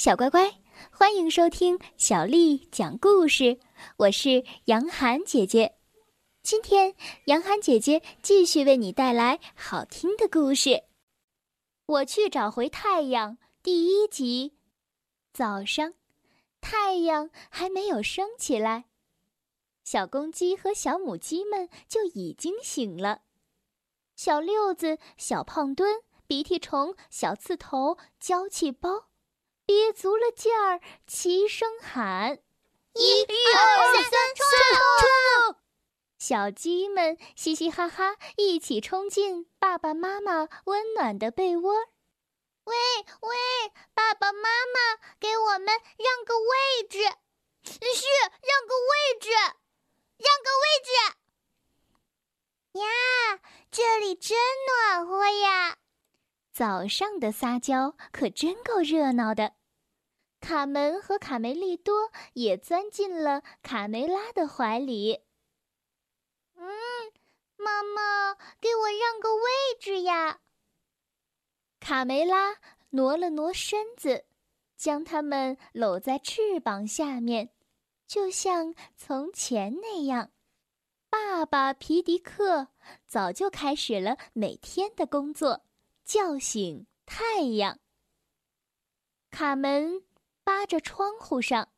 小乖乖，欢迎收听小丽讲故事。我是杨涵姐姐，今天杨涵姐姐继续为你带来好听的故事。我去找回太阳第一集。早上，太阳还没有升起来，小公鸡和小母鸡们就已经醒了。小六子、小胖墩、鼻涕虫、小刺头、娇气包。憋足了劲儿，齐声喊：“一、二、三，冲！”小鸡们嘻嘻哈哈，一起冲进爸爸妈妈温暖的被窝。喂喂，爸爸妈妈，给我们让个位置！是，让个位置，让个位置！呀，这里真暖和呀！早上的撒娇可真够热闹的。卡门和卡梅利多也钻进了卡梅拉的怀里。嗯，妈妈，给我让个位置呀！卡梅拉挪了挪身子，将他们搂在翅膀下面，就像从前那样。爸爸皮迪克早就开始了每天的工作，叫醒太阳。卡门。扒着窗户上，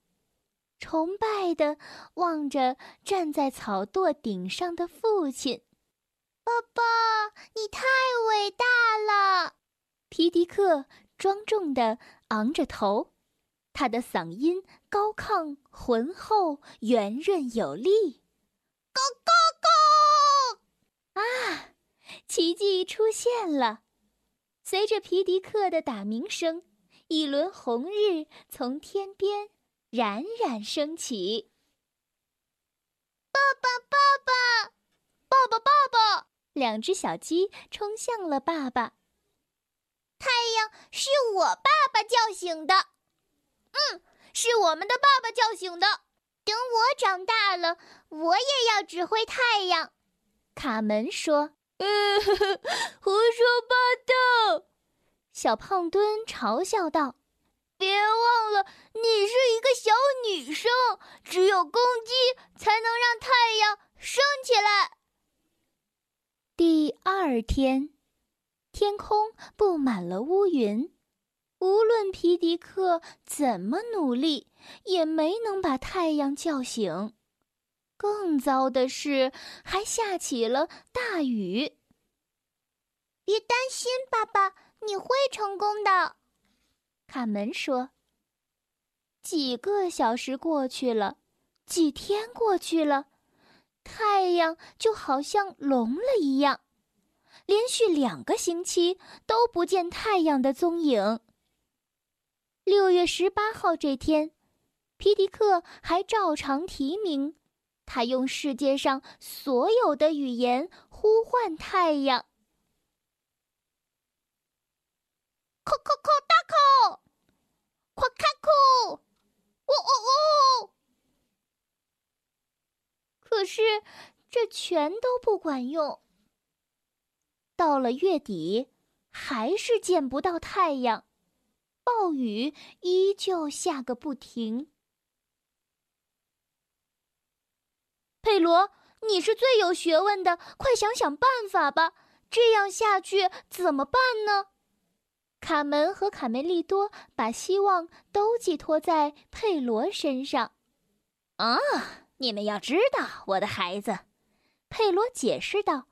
崇拜地望着站在草垛顶上的父亲。爸爸，你太伟大了！皮迪克庄重地昂着头，他的嗓音高亢、浑厚、圆润有力。Go go go！！啊，奇迹出现了！随着皮迪克的打鸣声。一轮红日从天边冉冉升起。爸爸，爸爸，爸爸，爸爸！两只小鸡冲向了爸爸。太阳是我爸爸叫醒的，嗯，是我们的爸爸叫醒的。等我长大了，我也要指挥太阳。卡门说：“嗯 胡说八道。”小胖墩嘲笑道：“别忘了，你是一个小女生，只有公鸡才能让太阳升起来。”第二天，天空布满了乌云，无论皮迪克怎么努力，也没能把太阳叫醒。更糟的是，还下起了大雨。别担心，爸爸。你会成功的，卡门说。几个小时过去了，几天过去了，太阳就好像聋了一样，连续两个星期都不见太阳的踪影。六月十八号这天，皮迪克还照常提名，他用世界上所有的语言呼唤太阳。叩叩叩大口，快开口！呜呜呜！可是这全都不管用。到了月底，还是见不到太阳，暴雨依旧下个不停。佩罗，你是最有学问的，快想想办法吧！这样下去怎么办呢？卡门和卡梅利多把希望都寄托在佩罗身上。啊，你们要知道，我的孩子，佩罗解释道：“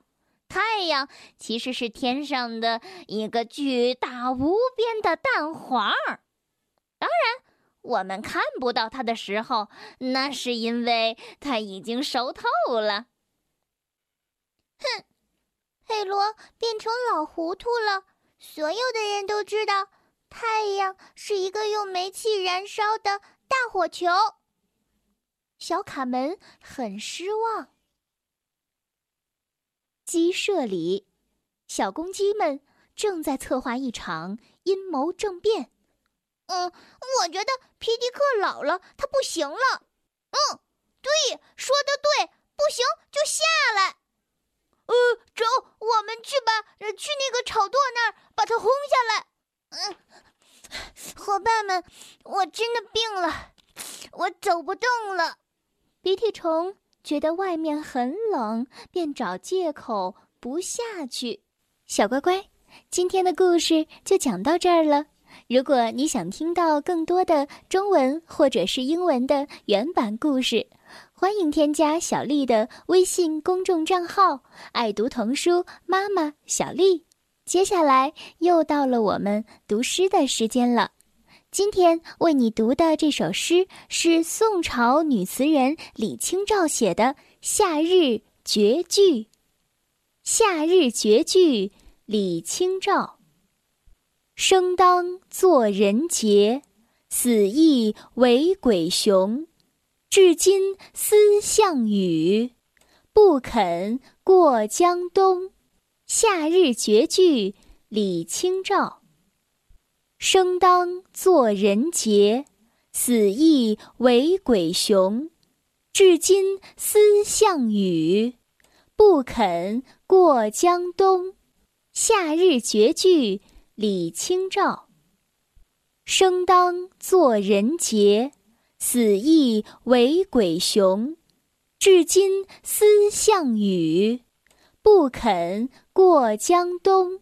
太阳其实是天上的一个巨大无边的蛋黄。当然，我们看不到它的时候，那是因为它已经熟透了。”哼，佩罗变成老糊涂了。所有的人都知道，太阳是一个用煤气燃烧的大火球。小卡门很失望。鸡舍里，小公鸡们正在策划一场阴谋政变。嗯，我觉得皮迪克老了，他不行了。嗯，对，说的对，不行就下来。呃，走，我们去吧，去那个草垛那儿把它轰下来。嗯，伙伴们，我真的病了，我走不动了。鼻涕虫觉得外面很冷，便找借口不下去。小乖乖，今天的故事就讲到这儿了。如果你想听到更多的中文或者是英文的原版故事，欢迎添加小丽的微信公众账号“爱读童书妈妈小丽”。接下来又到了我们读诗的时间了。今天为你读的这首诗是宋朝女词人李清照写的《夏日绝句》。《夏日绝句》李清照。生当作人杰，死亦为鬼雄。至今思项羽，不肯过江东。《夏日绝句》李清照。生当作人杰，死亦为鬼雄。至今思项羽，不肯过江东。《夏日绝句》李清照。生当作人杰。死亦为鬼雄，至今思项羽，不肯过江东。